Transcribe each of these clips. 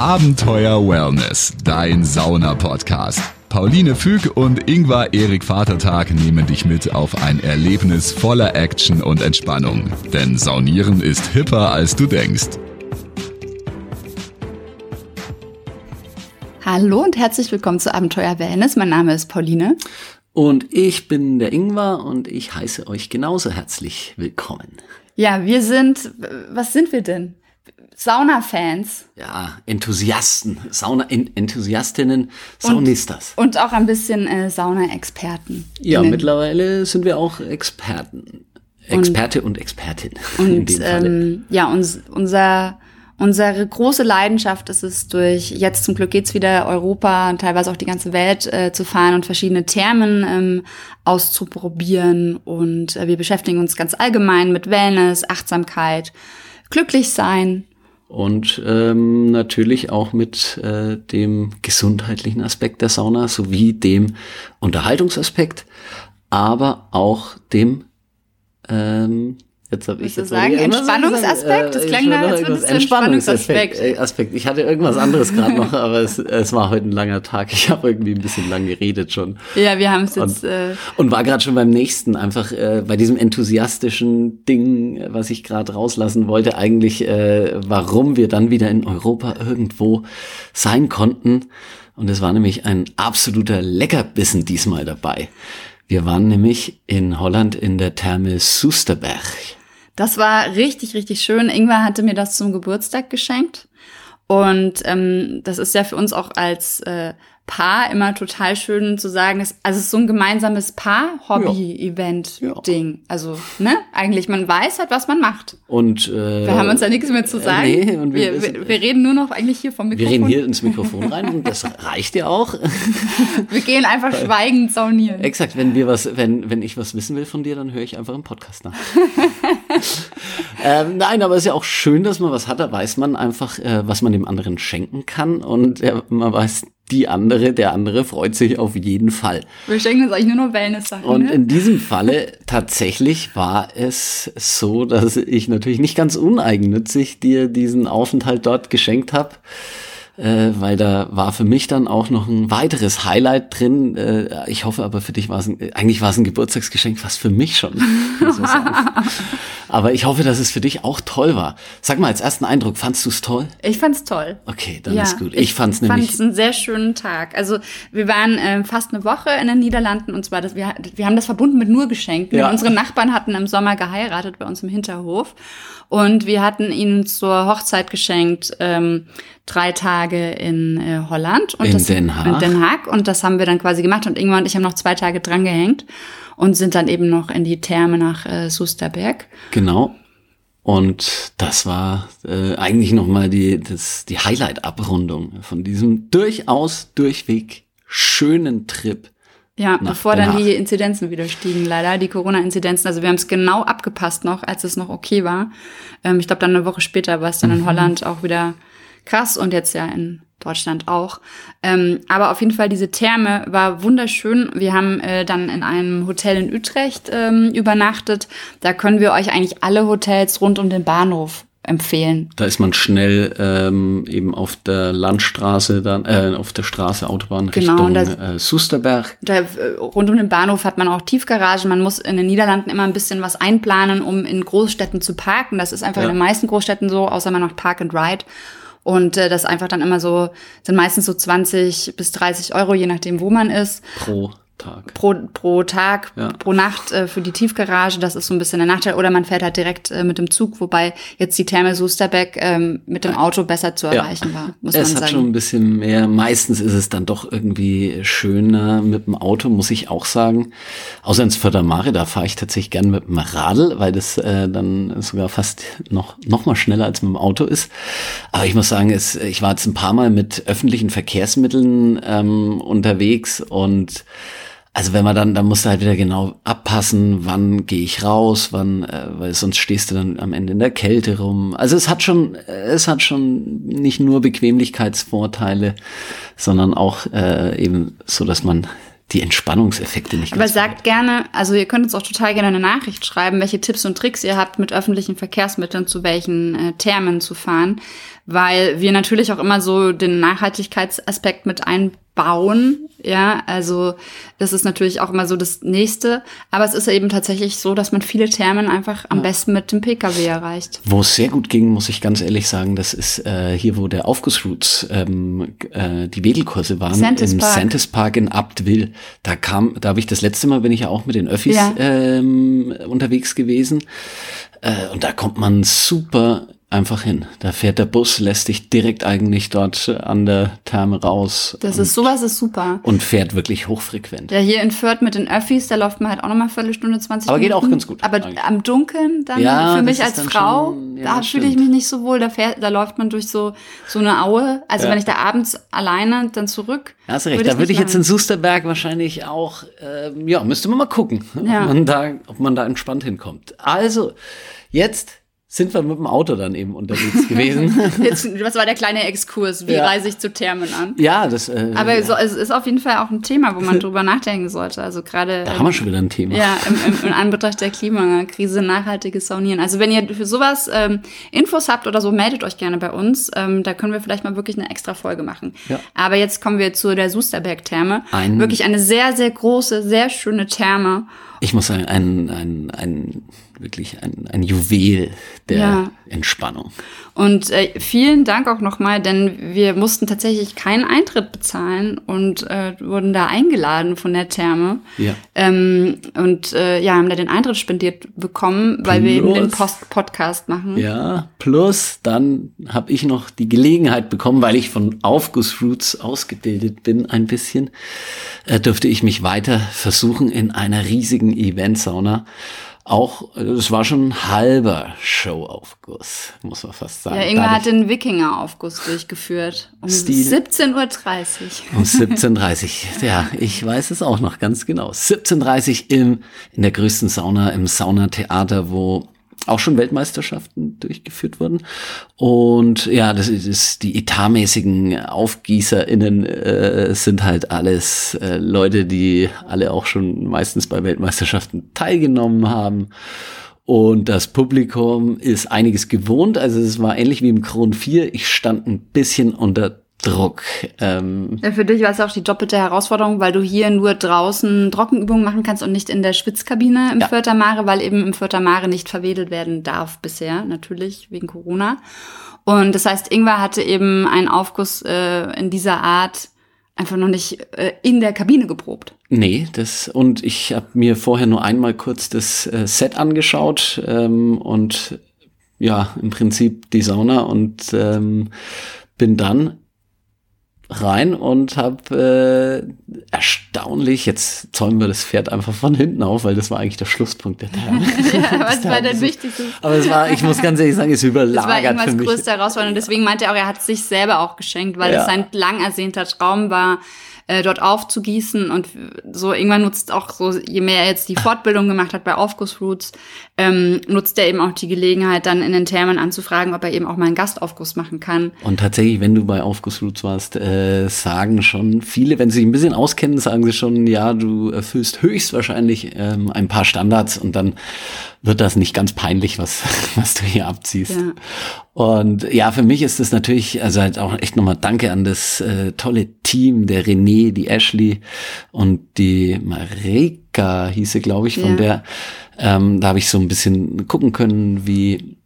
Abenteuer Wellness, dein Sauna-Podcast. Pauline Füg und Ingvar Erik Vatertag nehmen dich mit auf ein Erlebnis voller Action und Entspannung. Denn Saunieren ist hipper, als du denkst. Hallo und herzlich willkommen zu Abenteuer Wellness. Mein Name ist Pauline. Und ich bin der Ingvar und ich heiße euch genauso herzlich willkommen. Ja, wir sind, was sind wir denn? Sauna-Fans. Ja, Enthusiasten, Sauna-Enthusiastinnen, Saunistas. Und, und, auch ein bisschen äh, Sauna-Experten. Ja, mittlerweile sind wir auch Experten. Experte und, und Expertin. Und ähm, ja, uns, unser Unsere große Leidenschaft ist es, durch jetzt zum Glück geht's wieder Europa und teilweise auch die ganze Welt äh, zu fahren und verschiedene Thermen ähm, auszuprobieren. Und äh, wir beschäftigen uns ganz allgemein mit Wellness, Achtsamkeit, glücklich sein. Und ähm, natürlich auch mit äh, dem gesundheitlichen Aspekt der Sauna sowie dem Unterhaltungsaspekt, aber auch dem ähm, Jetzt habe ich jetzt sagen, Entspannungsaspekt? Das klang da, als würdest du Entspannungsaspekt. Äh, Aspekt. Ich hatte irgendwas anderes gerade noch, aber es, es war heute ein langer Tag. Ich habe irgendwie ein bisschen lang geredet schon. Ja, wir haben es jetzt. Und, äh, und war gerade schon beim nächsten, einfach äh, bei diesem enthusiastischen Ding, was ich gerade rauslassen wollte, eigentlich, äh, warum wir dann wieder in Europa irgendwo sein konnten. Und es war nämlich ein absoluter Leckerbissen diesmal dabei. Wir waren nämlich in Holland in der Therme Soesterberg. Das war richtig, richtig schön. Ingwer hatte mir das zum Geburtstag geschenkt. Und ähm, das ist ja für uns auch als äh, Paar immer total schön zu sagen, ist, also es ist so ein gemeinsames Paar-Hobby-Event-Ding. Ja. Also, ne? Eigentlich, man weiß halt, was man macht. Und äh, wir haben uns da nichts mehr zu sagen. Äh, nee, und wir, wir, wir, reden nur noch eigentlich hier vom Mikrofon. Wir reden hier ins Mikrofon rein und das reicht ja auch. wir gehen einfach schweigend saunieren. Exakt, wenn wir was, wenn, wenn ich was wissen will von dir, dann höre ich einfach im Podcast nach. ähm, nein, aber es ist ja auch schön, dass man was hat. Da weiß man einfach, äh, was man dem anderen schenken kann und äh, man weiß die andere, der andere freut sich auf jeden Fall. Wir schenken uns eigentlich nur noch Wellness-Sachen. Und ne? in diesem Falle tatsächlich war es so, dass ich natürlich nicht ganz uneigennützig dir diesen Aufenthalt dort geschenkt habe äh, weil da war für mich dann auch noch ein weiteres Highlight drin. Äh, ich hoffe aber für dich war es ein, eigentlich war es ein Geburtstagsgeschenk, fast für mich schon. aber ich hoffe, dass es für dich auch toll war. Sag mal als ersten Eindruck, fandst du es toll? Ich fand's toll. Okay, dann ja, ist gut. Ich, fand's nämlich. Ich fand's einen sehr schönen Tag. Also wir waren äh, fast eine Woche in den Niederlanden und zwar, das, wir, wir haben das verbunden mit nur Geschenken. Ja. Unsere Nachbarn hatten im Sommer geheiratet bei uns im Hinterhof und wir hatten ihnen zur Hochzeit geschenkt ähm, drei Tage in äh, Holland. Und in das, Den Haag. In Den Haag. Und das haben wir dann quasi gemacht. Und Ingmar und ich haben noch zwei Tage dran gehängt und sind dann eben noch in die Therme nach äh, Susterberg. Genau. Und das war äh, eigentlich nochmal die, das, die Highlight-Abrundung von diesem durchaus durchweg schönen Trip ja, bevor dann die Inzidenzen wieder stiegen, leider, die Corona-Inzidenzen. Also wir haben es genau abgepasst noch, als es noch okay war. Ähm, ich glaube, dann eine Woche später war es dann mhm. in Holland auch wieder krass und jetzt ja in Deutschland auch. Ähm, aber auf jeden Fall, diese Therme war wunderschön. Wir haben äh, dann in einem Hotel in Utrecht ähm, übernachtet. Da können wir euch eigentlich alle Hotels rund um den Bahnhof empfehlen. Da ist man schnell ähm, eben auf der Landstraße, dann äh, auf der Straße Autobahn genau, Richtung da, äh, Susterberg. Da, äh, rund um den Bahnhof hat man auch Tiefgaragen. Man muss in den Niederlanden immer ein bisschen was einplanen, um in Großstädten zu parken. Das ist einfach ja. in den meisten Großstädten so, außer man macht Park and Ride. Und äh, das einfach dann immer so, sind meistens so 20 bis 30 Euro, je nachdem, wo man ist. Pro Tag. Pro, pro Tag, ja. pro Nacht äh, für die Tiefgarage. Das ist so ein bisschen der Nachteil. Oder man fährt halt direkt äh, mit dem Zug, wobei jetzt die Therme Susterbeck ähm, mit dem Auto besser zu erreichen ja. war, muss es man sagen. Es hat schon ein bisschen mehr. Meistens ist es dann doch irgendwie schöner mit dem Auto, muss ich auch sagen. Außer ins Fördermare, da fahre ich tatsächlich gern mit dem Radl, weil das äh, dann sogar fast noch, noch mal schneller als mit dem Auto ist. Aber ich muss sagen, es, ich war jetzt ein paar Mal mit öffentlichen Verkehrsmitteln ähm, unterwegs und also wenn man dann, dann musst du halt wieder genau abpassen, wann gehe ich raus, wann, äh, weil sonst stehst du dann am Ende in der Kälte rum. Also es hat schon, es hat schon nicht nur Bequemlichkeitsvorteile, sondern auch äh, eben so, dass man die Entspannungseffekte nicht. Aber sagt gerne, also ihr könnt uns auch total gerne eine Nachricht schreiben, welche Tipps und Tricks ihr habt, mit öffentlichen Verkehrsmitteln zu welchen äh, Thermen zu fahren, weil wir natürlich auch immer so den Nachhaltigkeitsaspekt mit einbauen. Ja, also das ist natürlich auch immer so das Nächste. Aber es ist eben tatsächlich so, dass man viele Thermen einfach am ja. besten mit dem Pkw erreicht. Wo es sehr gut ging, muss ich ganz ehrlich sagen, das ist äh, hier, wo der Aufgussroutes ähm, äh, die Wedelkurse waren, Santis im Park. Santis Park in Abtwil. Da kam, da habe ich das letzte Mal bin ich ja auch mit den Öffis ja. ähm, unterwegs gewesen. Äh, und da kommt man super einfach hin. Da fährt der Bus, lässt dich direkt eigentlich dort an der Therme raus. Das ist sowas ist super. Und fährt wirklich hochfrequent. Ja, hier in Fürth mit den Öffis, da läuft man halt auch nochmal eine Viertelstunde, 20 Aber Minuten. Aber geht auch ganz gut. Aber eigentlich. am Dunkeln dann ja, für mich als Frau, schon, ja, da fühle ich mich nicht so wohl. Da fährt, da läuft man durch so, so eine Aue. Also ja. wenn ich da abends alleine dann zurück. Ja, hast recht. Würd da würde ich jetzt in Susterberg wahrscheinlich auch, äh, ja, müsste man mal gucken, ob, man da, ob man da entspannt hinkommt. Also, jetzt sind wir mit dem Auto dann eben unterwegs gewesen. Jetzt, was war der kleine Exkurs? Wie ja. reise ich zu Thermen an? Ja, das. Äh, Aber ja. So, es ist auf jeden Fall auch ein Thema, wo man drüber nachdenken sollte. Also gerade. Da haben wir schon wieder ein Thema. Ja, im, im, in Anbetracht der Klimakrise nachhaltiges Saunieren. Also wenn ihr für sowas ähm, Infos habt oder so, meldet euch gerne bei uns. Ähm, da können wir vielleicht mal wirklich eine extra Folge machen. Ja. Aber jetzt kommen wir zu der Susterberg-Therme. Wirklich eine sehr, sehr große, sehr schöne Therme. Ich muss sagen, ein, ein, ein wirklich ein, ein Juwel der ja. Entspannung. Und äh, vielen Dank auch nochmal, denn wir mussten tatsächlich keinen Eintritt bezahlen und äh, wurden da eingeladen von der Therme. Ja. Ähm, und äh, ja, haben da den Eintritt spendiert bekommen, weil plus, wir eben den Post Podcast machen. Ja, plus dann habe ich noch die Gelegenheit bekommen, weil ich von Aufgussroots ausgebildet bin ein bisschen, äh, dürfte ich mich weiter versuchen in einer riesigen Eventsauna auch, es war schon ein halber Showaufguss, muss man fast sagen. Ja, Ingwer hat den Wikingeraufguss durchgeführt. Um 17.30 Uhr. Um 17.30 Uhr, ja, ich weiß es auch noch ganz genau. 17.30 Uhr in der größten Sauna, im Saunatheater, wo auch schon Weltmeisterschaften durchgeführt wurden. Und ja, das ist, ist die etatmäßigen AufgießerInnen äh, sind halt alles äh, Leute, die alle auch schon meistens bei Weltmeisterschaften teilgenommen haben. Und das Publikum ist einiges gewohnt. Also es war ähnlich wie im Kron 4. Ich stand ein bisschen unter Druck. Ähm. Ja, für dich war es auch die doppelte Herausforderung, weil du hier nur draußen Trockenübungen machen kannst und nicht in der Schwitzkabine im ja. Mare, weil eben im Fürther Mare nicht verwedelt werden darf bisher, natürlich wegen Corona. Und das heißt, Ingwer hatte eben einen Aufguss äh, in dieser Art einfach noch nicht äh, in der Kabine geprobt. Nee, das und ich habe mir vorher nur einmal kurz das äh, Set angeschaut ähm, und ja, im Prinzip die Sauna und ähm, bin dann rein und habe äh, erstaunlich, jetzt zäumen wir das Pferd einfach von hinten auf, weil das war eigentlich der Schlusspunkt der Therme. ja, was war denn wichtig? Aber es war, ich muss ganz ehrlich sagen, es überlagert das war für mich. größte Herausforderung. Deswegen meinte er auch, er hat es sich selber auch geschenkt, weil ja. es sein lang ersehnter Traum war, äh, dort aufzugießen und so irgendwann nutzt auch so, je mehr er jetzt die Fortbildung gemacht hat bei Aufgussroots, ähm, nutzt er eben auch die Gelegenheit, dann in den Thermen anzufragen, ob er eben auch mal einen Gastaufguss machen kann. Und tatsächlich, wenn du bei Aufgussroots warst, äh, sagen schon viele, wenn sie sich ein bisschen auskennen, sagen sie schon, ja, du erfüllst höchstwahrscheinlich ähm, ein paar Standards und dann wird das nicht ganz peinlich, was, was du hier abziehst. Ja. Und ja, für mich ist das natürlich, also halt auch echt nochmal Danke an das äh, tolle Team, der René, die Ashley und die Marika hieße, glaube ich, von ja. der, ähm, da habe ich so ein bisschen gucken können, wie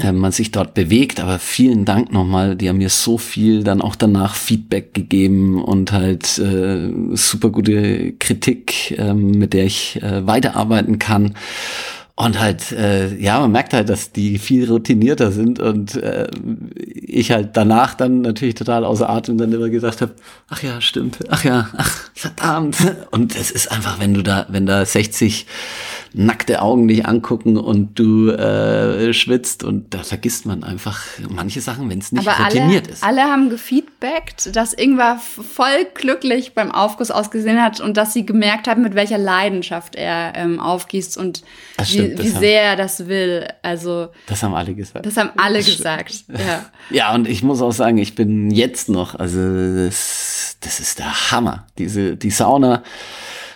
äh, man sich dort bewegt. Aber vielen Dank nochmal. Die haben mir so viel dann auch danach Feedback gegeben und halt äh, super gute Kritik, äh, mit der ich äh, weiterarbeiten kann. Und halt, äh, ja, man merkt halt, dass die viel routinierter sind und äh, ich halt danach dann natürlich total außer Atem dann immer gesagt habe, ach ja, stimmt, ach ja, ach, verdammt. Und es ist einfach, wenn du da, wenn da 60 nackte Augen dich angucken und du äh, schwitzt und da vergisst man einfach manche Sachen, wenn es nicht Aber routiniert alle, ist. Alle haben gefeedbackt, dass Ingwer voll glücklich beim Aufguss ausgesehen hat und dass sie gemerkt haben, mit welcher Leidenschaft er ähm, aufgießt und stimmt, wie, wie sehr er das will. Also das haben alle gesagt. Das haben alle gesagt. Ja. ja, und ich muss auch sagen, ich bin jetzt noch, also das ist, das ist der Hammer. Diese, die Sauna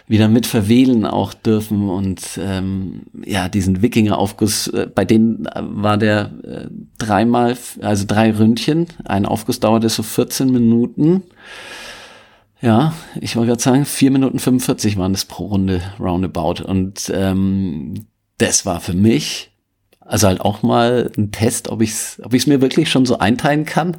wieder mit verwählen auch dürfen und ähm, ja, diesen Wikingeraufguss, äh, bei denen war der äh, dreimal, also drei Ründchen, ein Aufguss dauerte so 14 Minuten. Ja, ich wollte gerade sagen, vier Minuten 45 waren das pro Runde roundabout. Und ähm, das war für mich also halt auch mal ein Test, ob ich es ob ich's mir wirklich schon so einteilen kann,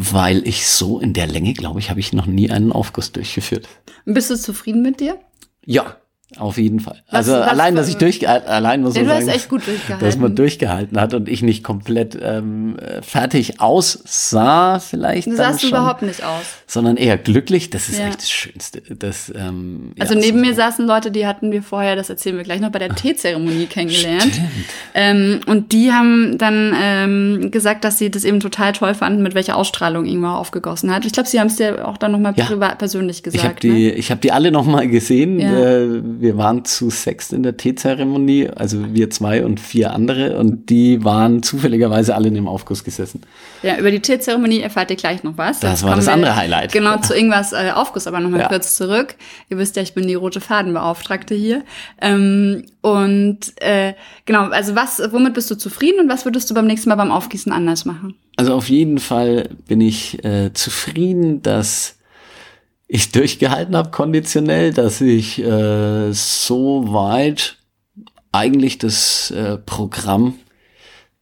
weil ich so in der Länge, glaube ich, habe ich noch nie einen Aufguss durchgeführt. Bist du zufrieden mit dir? Ja, auf jeden Fall. Was, also was allein, dass ich durchgehalten, allein muss man ja, sagen, dass man durchgehalten hat und ich nicht komplett ähm, fertig aussah, vielleicht. Du sahst schon, überhaupt nicht aus. Sondern eher glücklich. Das ist ja. echt das Schönste. Das, ähm, also ja, neben so mir saßen Leute, die hatten wir vorher, das erzählen wir gleich noch, bei der Teezeremonie kennengelernt. Ähm, und die haben dann ähm, gesagt, dass sie das eben total toll fanden, mit welcher Ausstrahlung Ingmar aufgegossen hat. Ich glaube, sie haben es dir auch dann nochmal ja. privat persönlich gesagt. Ich habe die, ne? ich hab die alle nochmal gesehen. Äh, wir waren zu sechs in der Teezeremonie, also wir zwei und vier andere, und die waren zufälligerweise alle in dem Aufguss gesessen. Ja, über die Teezeremonie erfahrt ihr gleich noch was. Das Jetzt war das andere Highlight. Genau, zu irgendwas äh, Aufguss, aber nochmal ja. kurz zurück. Ihr wisst ja, ich bin die rote Fadenbeauftragte hier. Ähm, und äh, genau, also was, womit bist du zufrieden und was würdest du beim nächsten Mal beim Aufgießen anders machen? Also auf jeden Fall bin ich äh, zufrieden, dass ich durchgehalten habe konditionell, dass ich äh, so weit eigentlich das äh, Programm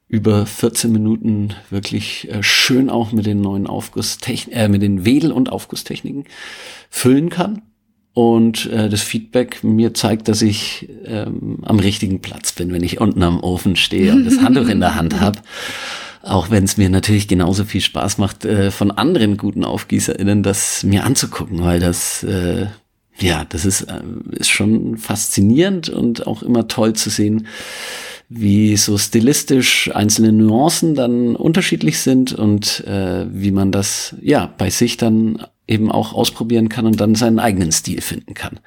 über 14 Minuten wirklich äh, schön auch mit den neuen Aufgusstechniken, äh, mit den Wedel- und Aufgusstechniken füllen kann. Und äh, das Feedback mir zeigt, dass ich ähm, am richtigen Platz bin, wenn ich unten am Ofen stehe und das Handtuch in der Hand habe. Auch wenn es mir natürlich genauso viel Spaß macht, äh, von anderen guten AufgießerInnen das mir anzugucken, weil das, äh, ja, das ist, äh, ist schon faszinierend und auch immer toll zu sehen, wie so stilistisch einzelne Nuancen dann unterschiedlich sind und äh, wie man das ja bei sich dann eben auch ausprobieren kann und dann seinen eigenen Stil finden kann.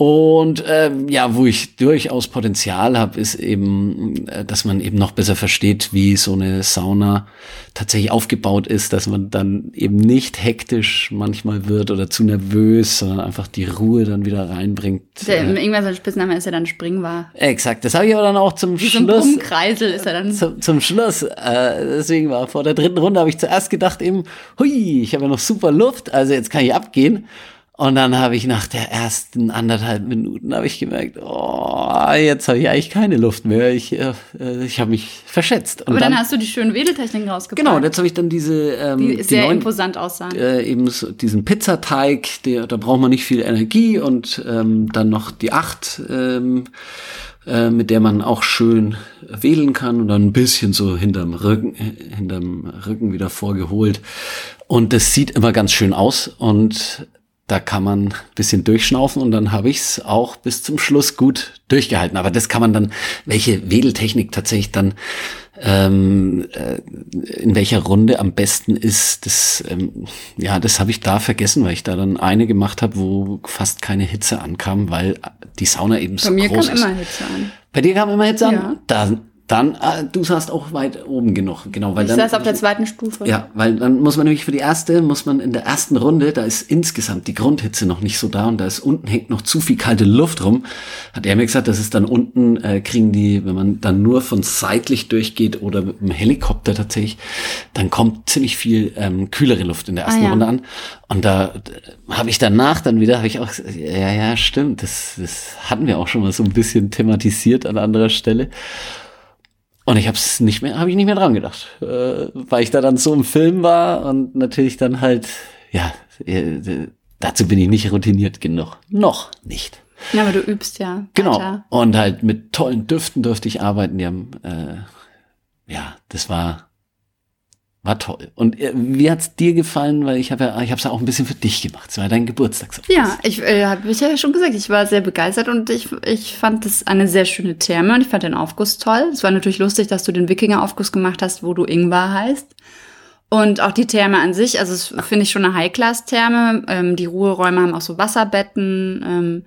Und ähm, ja, wo ich durchaus Potenzial habe, ist eben, äh, dass man eben noch besser versteht, wie so eine Sauna tatsächlich aufgebaut ist, dass man dann eben nicht hektisch manchmal wird oder zu nervös, sondern einfach die Ruhe dann wieder reinbringt. Der, äh, irgendwann sein Spitzname ist ja dann Springbar. Exakt, das habe ich aber dann auch zum wie Schluss. Ein Kreisel ist er dann. Zum, zum Schluss. Äh, deswegen war vor der dritten Runde habe ich zuerst gedacht eben, hui, ich habe ja noch super Luft, also jetzt kann ich abgehen. Und dann habe ich nach der ersten anderthalb Minuten habe ich gemerkt, oh, jetzt habe ich eigentlich keine Luft mehr. Ich, äh, ich habe mich verschätzt. Und Aber dann, dann, hast du die schönen Wedeltechniken rausgebracht. Genau, jetzt habe ich dann diese ähm, die, die sehr neuen, imposant aussahen. Äh, eben so diesen Pizzateig, der, da braucht man nicht viel Energie und ähm, dann noch die acht. Ähm, äh, mit der man auch schön wählen kann und dann ein bisschen so hinterm Rücken, hinterm Rücken wieder vorgeholt. Und das sieht immer ganz schön aus und da kann man ein bisschen durchschnaufen und dann habe ich es auch bis zum Schluss gut durchgehalten. Aber das kann man dann, welche Wedeltechnik tatsächlich dann ähm, äh, in welcher Runde am besten ist, das ähm, ja, das habe ich da vergessen, weil ich da dann eine gemacht habe, wo fast keine Hitze ankam, weil die Sauna eben so groß ist. Bei mir kam immer Hitze an. Bei dir kam immer Hitze ja. an? Da dann, äh, du saßt auch weit oben genug, genau. Weil ich dann, saß auf der zweiten Stufe. Ja, weil dann muss man nämlich für die erste, muss man in der ersten Runde, da ist insgesamt die Grundhitze noch nicht so da und da ist unten hängt noch zu viel kalte Luft rum. Hat er mir gesagt, das ist dann unten, äh, kriegen die, wenn man dann nur von seitlich durchgeht oder mit einem Helikopter tatsächlich, dann kommt ziemlich viel ähm, kühlere Luft in der ersten ah, ja. Runde an. Und da habe ich danach dann wieder, habe ich auch, ja, ja, stimmt, das, das hatten wir auch schon mal so ein bisschen thematisiert an anderer Stelle. Und ich habe es nicht mehr, habe ich nicht mehr dran gedacht, äh, weil ich da dann so im Film war und natürlich dann halt, ja, äh, dazu bin ich nicht routiniert genug. Noch nicht. Ja, aber du übst ja. Genau. Weiter. Und halt mit tollen Düften durfte ich arbeiten. Die haben, äh, ja, das war war toll. Und äh, wie hat's dir gefallen? Weil ich habe ja, ich habe es ja auch ein bisschen für dich gemacht. Es war dein Geburtstag. Ja, ich äh, habe ich ja schon gesagt, ich war sehr begeistert und ich, ich fand das eine sehr schöne Therme und ich fand den Aufguss toll. Es war natürlich lustig, dass du den Wikinger-Aufguss gemacht hast, wo du Ingwer heißt. Und auch die Therme an sich, also finde ich schon eine High-Class-Therme. Ähm, die Ruheräume haben auch so Wasserbetten. Ähm,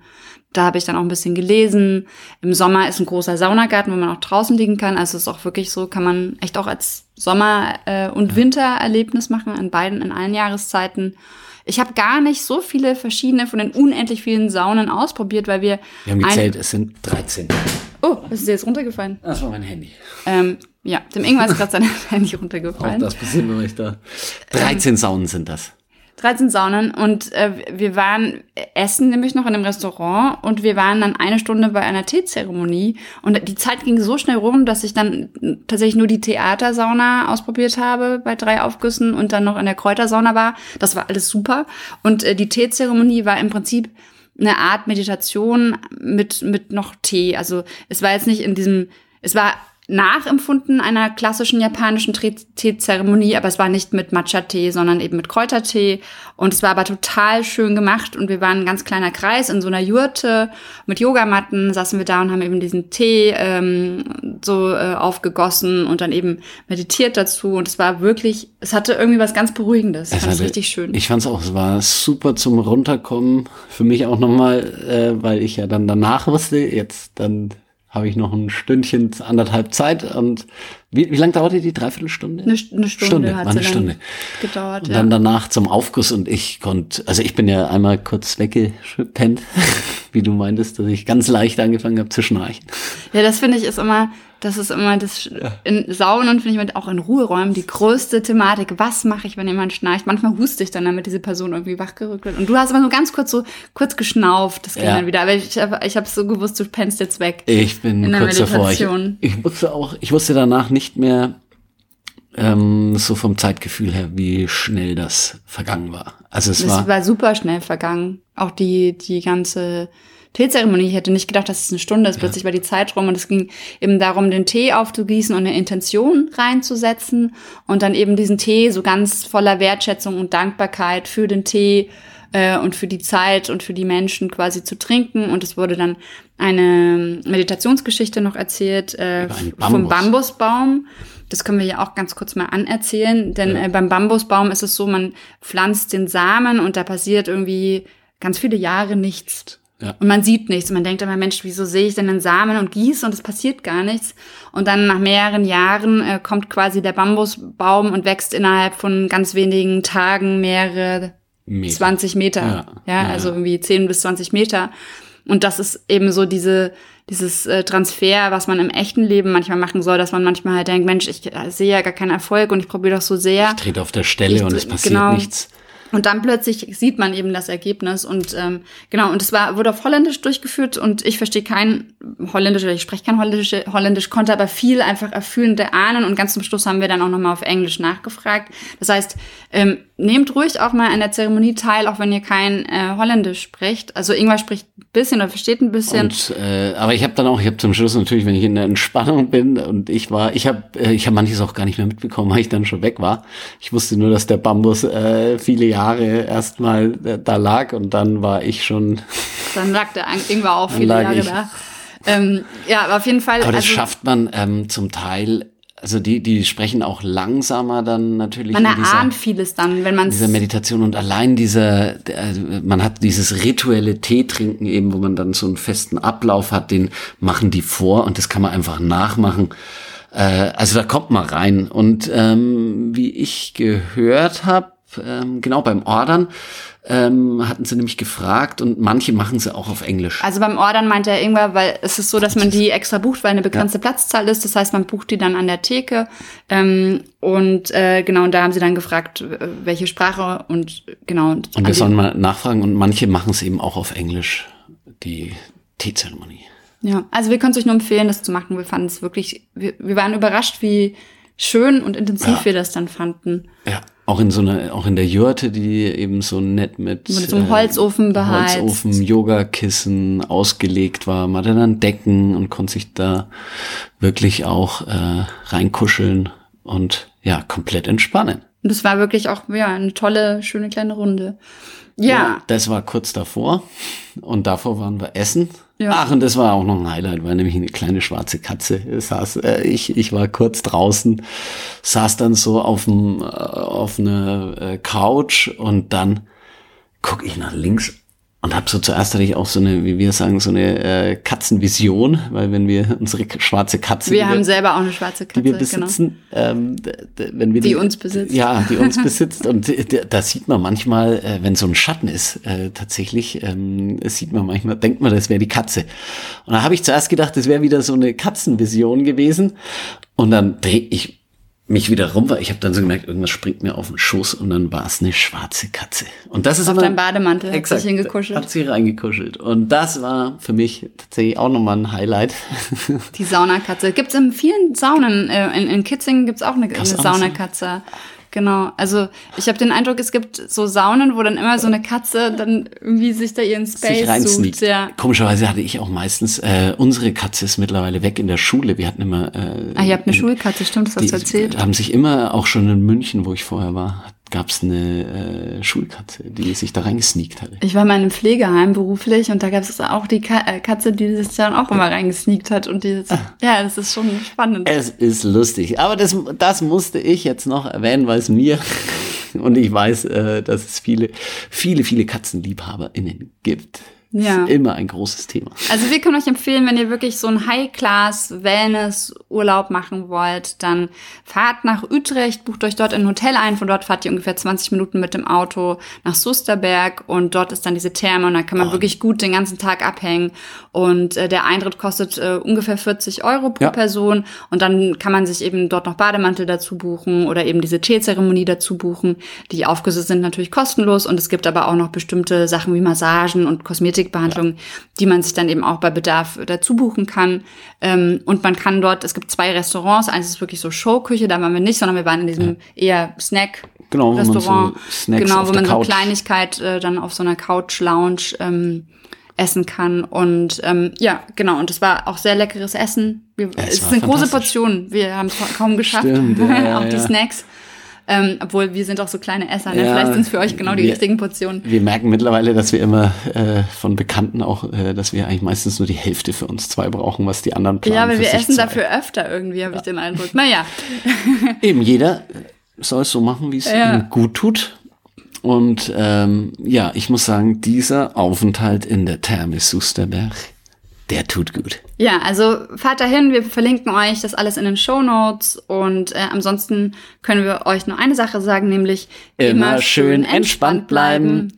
da habe ich dann auch ein bisschen gelesen. Im Sommer ist ein großer Saunagarten, wo man auch draußen liegen kann. Also es ist auch wirklich so, kann man echt auch als Sommer- äh, und Wintererlebnis machen, in beiden, in allen Jahreszeiten. Ich habe gar nicht so viele verschiedene von den unendlich vielen Saunen ausprobiert, weil wir. Wir haben gezählt, es sind 13. Oh, ist dir jetzt runtergefallen? Das war mein Handy. Ähm, ja, dem Ingwer ist gerade sein Handy runtergefallen. Auch das passiert mir nicht da. 13 Saunen sind das. 13 Saunen und äh, wir waren essen nämlich noch in einem Restaurant und wir waren dann eine Stunde bei einer Teezeremonie und die Zeit ging so schnell rum, dass ich dann tatsächlich nur die Theatersauna ausprobiert habe bei drei Aufgüssen und dann noch in der Kräutersauna war. Das war alles super und äh, die Teezeremonie war im Prinzip eine Art Meditation mit mit noch Tee. Also es war jetzt nicht in diesem, es war nachempfunden einer klassischen japanischen Teezeremonie, aber es war nicht mit Matcha-Tee, sondern eben mit Kräutertee. Und es war aber total schön gemacht und wir waren ein ganz kleiner Kreis in so einer Jurte mit Yogamatten, saßen wir da und haben eben diesen Tee ähm, so äh, aufgegossen und dann eben meditiert dazu. Und es war wirklich, es hatte irgendwie was ganz Beruhigendes. Es fand richtig schön. Ich fand es auch, es war super zum Runterkommen. Für mich auch nochmal, äh, weil ich ja dann danach wusste, jetzt dann habe ich noch ein Stündchen, anderthalb Zeit. Und wie, wie lange dauerte die? Dreiviertelstunde? Eine, eine Stunde, Stunde hat eine Stunde. gedauert. Und dann danach zum Aufguss und ich konnte, also ich bin ja einmal kurz weggepennt, wie du meintest, dass ich ganz leicht angefangen habe zu schnarchen. Ja, das finde ich ist immer, das ist immer das in Saunen finde ich auch in Ruheräumen die größte Thematik. Was mache ich, wenn jemand schnarcht? Manchmal huste ich dann, damit diese Person irgendwie wachgerückt wird. Und du hast aber nur ganz kurz so kurz geschnauft, das ging ja. dann wieder. Aber ich habe ich hab so gewusst, du pennst jetzt weg. Ich bin kurz davor. Ich, ich wusste auch, ich wusste danach nicht mehr ähm, so vom Zeitgefühl her, wie schnell das vergangen war. Also es, es war, war super schnell vergangen. Auch die die ganze Teezeremonie. Ich hätte nicht gedacht, dass es eine Stunde ist. Plötzlich war die Zeit rum und es ging eben darum, den Tee aufzugießen und eine Intention reinzusetzen und dann eben diesen Tee so ganz voller Wertschätzung und Dankbarkeit für den Tee äh, und für die Zeit und für die Menschen quasi zu trinken. Und es wurde dann eine Meditationsgeschichte noch erzählt äh, Bambus. vom Bambusbaum. Das können wir ja auch ganz kurz mal anerzählen, denn ja. äh, beim Bambusbaum ist es so, man pflanzt den Samen und da passiert irgendwie ganz viele Jahre nichts. Ja. Und man sieht nichts. Und man denkt immer, Mensch, wieso sehe ich denn einen Samen und gieße und es passiert gar nichts. Und dann nach mehreren Jahren äh, kommt quasi der Bambusbaum und wächst innerhalb von ganz wenigen Tagen mehrere Meter. 20 Meter. Ja, ja, ja also irgendwie 10 bis 20 Meter. Und das ist eben so diese, dieses äh, Transfer, was man im echten Leben manchmal machen soll, dass man manchmal halt denkt, Mensch, ich äh, sehe ja gar keinen Erfolg und ich probiere doch so sehr. Ich trete auf der Stelle ich, und es passiert genau, nichts. Und dann plötzlich sieht man eben das Ergebnis und ähm, genau, und es war, wurde auf Holländisch durchgeführt und ich verstehe kein Holländisch oder ich spreche kein Holländisch, Holländisch, konnte aber viel einfach erfüllende ahnen und ganz zum Schluss haben wir dann auch nochmal auf Englisch nachgefragt. Das heißt, ähm, nehmt ruhig auch mal an der Zeremonie teil, auch wenn ihr kein äh, Holländisch spricht. Also Ingwer spricht ein bisschen oder versteht ein bisschen. Und, äh, aber ich habe dann auch, ich habe zum Schluss natürlich, wenn ich in der Entspannung bin und ich war, ich habe äh, ich habe manches auch gar nicht mehr mitbekommen, weil ich dann schon weg war. Ich wusste nur, dass der Bambus äh, viele Jahre erstmal äh, da lag und dann war ich schon. Dann lag der Ingwer auch viele Jahre ich. da. Ähm, ja, aber auf jeden Fall. Aber das also, schafft man ähm, zum Teil also die, die sprechen auch langsamer dann natürlich. Man erahnt dieser, vieles dann, wenn man Diese Meditation und allein dieser, also man hat dieses rituelle Tee trinken eben, wo man dann so einen festen Ablauf hat, den machen die vor und das kann man einfach nachmachen. Äh, also da kommt man rein. Und ähm, wie ich gehört habe, ähm, genau beim Ordern, ähm, hatten sie nämlich gefragt und manche machen sie auch auf Englisch. Also beim Ordern meinte er irgendwann, weil es ist so, dass man die extra bucht, weil eine begrenzte ja. Platzzahl ist. Das heißt, man bucht die dann an der Theke. Ähm, und äh, genau, und da haben sie dann gefragt, welche Sprache und genau. Und, und wir sollen mal nachfragen und manche machen es eben auch auf Englisch, die Teezeremonie. Ja, also wir können es euch nur empfehlen, das zu machen. Wir fanden es wirklich, wir, wir waren überrascht, wie schön und intensiv ja. wir das dann fanden. Ja. Auch in so einer, auch in der Jurte, die eben so nett mit, mit so einem Holzofen äh, beheizt. Holzofen, Yogakissen ausgelegt war. Man hatte dann Decken und konnte sich da wirklich auch äh, reinkuscheln und ja, komplett entspannen. Und das war wirklich auch ja, eine tolle, schöne kleine Runde. Ja. ja. Das war kurz davor. Und davor waren wir essen. Ja. Ach, und das war auch noch ein Highlight, weil nämlich eine kleine schwarze Katze saß. Äh, ich, ich war kurz draußen, saß dann so auf, dem, äh, auf einer äh, Couch und dann guck ich nach links und habe so zuerst hatte ich auch so eine, wie wir sagen, so eine äh, Katzenvision, weil wenn wir unsere schwarze Katze, wir haben wir, selber auch eine schwarze Katze, die wir besitzen, genau. ähm, wenn wir die, die, uns besitzt, ja, die uns besitzt und da sieht man manchmal, äh, wenn so ein Schatten ist, äh, tatsächlich ähm, sieht man manchmal, denkt man, das wäre die Katze. Und da habe ich zuerst gedacht, das wäre wieder so eine Katzenvision gewesen und dann drehe ich mich wieder rum war. Ich habe dann so gemerkt, irgendwas springt mir auf den Schoß und dann war es eine schwarze Katze. Und das ist auf deinem Bademantel exakt, hat sich hingekuschelt. Hat sie reingekuschelt. Und das war für mich tatsächlich auch nochmal ein Highlight. Die Saunakatze. Gibt es in vielen Saunen. Äh, in, in Kitzingen gibt es auch eine, eine Saunakatze. Genau, also ich habe den Eindruck, es gibt so Saunen, wo dann immer so eine Katze dann irgendwie sich da ihren Space sucht. Ja. Komischerweise hatte ich auch meistens, äh, unsere Katze ist mittlerweile weg in der Schule. Wir hatten immer. Äh, ah, ihr habt eine in, Schulkatze, stimmt, das hast du erzählt. Haben sich immer, auch schon in München, wo ich vorher war, gab es eine äh, Schulkatze, die sich da reingesneakt hatte. Ich war mal in einem Pflegeheim beruflich und da gab es auch die Ka äh, Katze, die sich dann auch immer reingesneakt hat. Und die, ah. ja, das ist schon spannend. Es ist lustig. Aber das, das musste ich jetzt noch erwähnen, weil es mir und ich weiß, äh, dass es viele, viele, viele KatzenliebhaberInnen gibt. Ja. Ist immer ein großes Thema. Also wir können euch empfehlen, wenn ihr wirklich so einen High-Class-Wellness-Urlaub machen wollt, dann fahrt nach Utrecht, bucht euch dort ein Hotel ein. Von dort fahrt ihr ungefähr 20 Minuten mit dem Auto nach Susterberg und dort ist dann diese Therme und da kann man oh. wirklich gut den ganzen Tag abhängen. Und äh, der Eintritt kostet äh, ungefähr 40 Euro pro ja. Person und dann kann man sich eben dort noch Bademantel dazu buchen oder eben diese Teezeremonie dazu buchen. Die Aufgüsse sind natürlich kostenlos und es gibt aber auch noch bestimmte Sachen wie Massagen und Kosmetik Plastikbehandlung, ja. die man sich dann eben auch bei Bedarf dazu buchen kann. Ähm, und man kann dort, es gibt zwei Restaurants, eins ist wirklich so Showküche, da waren wir nicht, sondern wir waren in diesem eher Snack. Genau, Restaurant, so genau, wo man so Kleinigkeit äh, dann auf so einer Couch Lounge ähm, essen kann. Und ähm, ja, genau. Und es war auch sehr leckeres Essen. Wir, es, es sind große Portionen. Wir haben es kaum geschafft. Stimmt, ja, auch die Snacks. Ähm, obwohl wir sind auch so kleine Esser, ne? Ja, vielleicht sind es für euch genau die wir, richtigen Portionen. Wir merken mittlerweile, dass wir immer äh, von Bekannten auch, äh, dass wir eigentlich meistens nur die Hälfte für uns zwei brauchen, was die anderen planen. Ja, aber wir essen zwei. dafür öfter irgendwie, habe ja. ich den Eindruck. Naja. Eben, jeder soll es so machen, wie es ja. ihm gut tut. Und ähm, ja, ich muss sagen, dieser Aufenthalt in der Therme Susterberg der tut gut. Ja, also fahrt dahin, wir verlinken euch das alles in den Show Notes und äh, ansonsten können wir euch nur eine Sache sagen, nämlich immer, immer schön entspannt bleiben.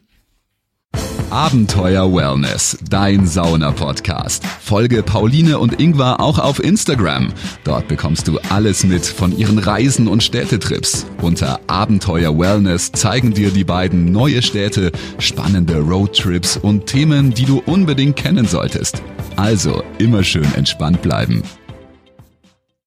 Abenteuer Wellness, dein Sauna-Podcast. Folge Pauline und Ingvar auch auf Instagram. Dort bekommst du alles mit von ihren Reisen und Städtetrips. Unter Abenteuer Wellness zeigen dir die beiden neue Städte, spannende Roadtrips und Themen, die du unbedingt kennen solltest. Also immer schön entspannt bleiben.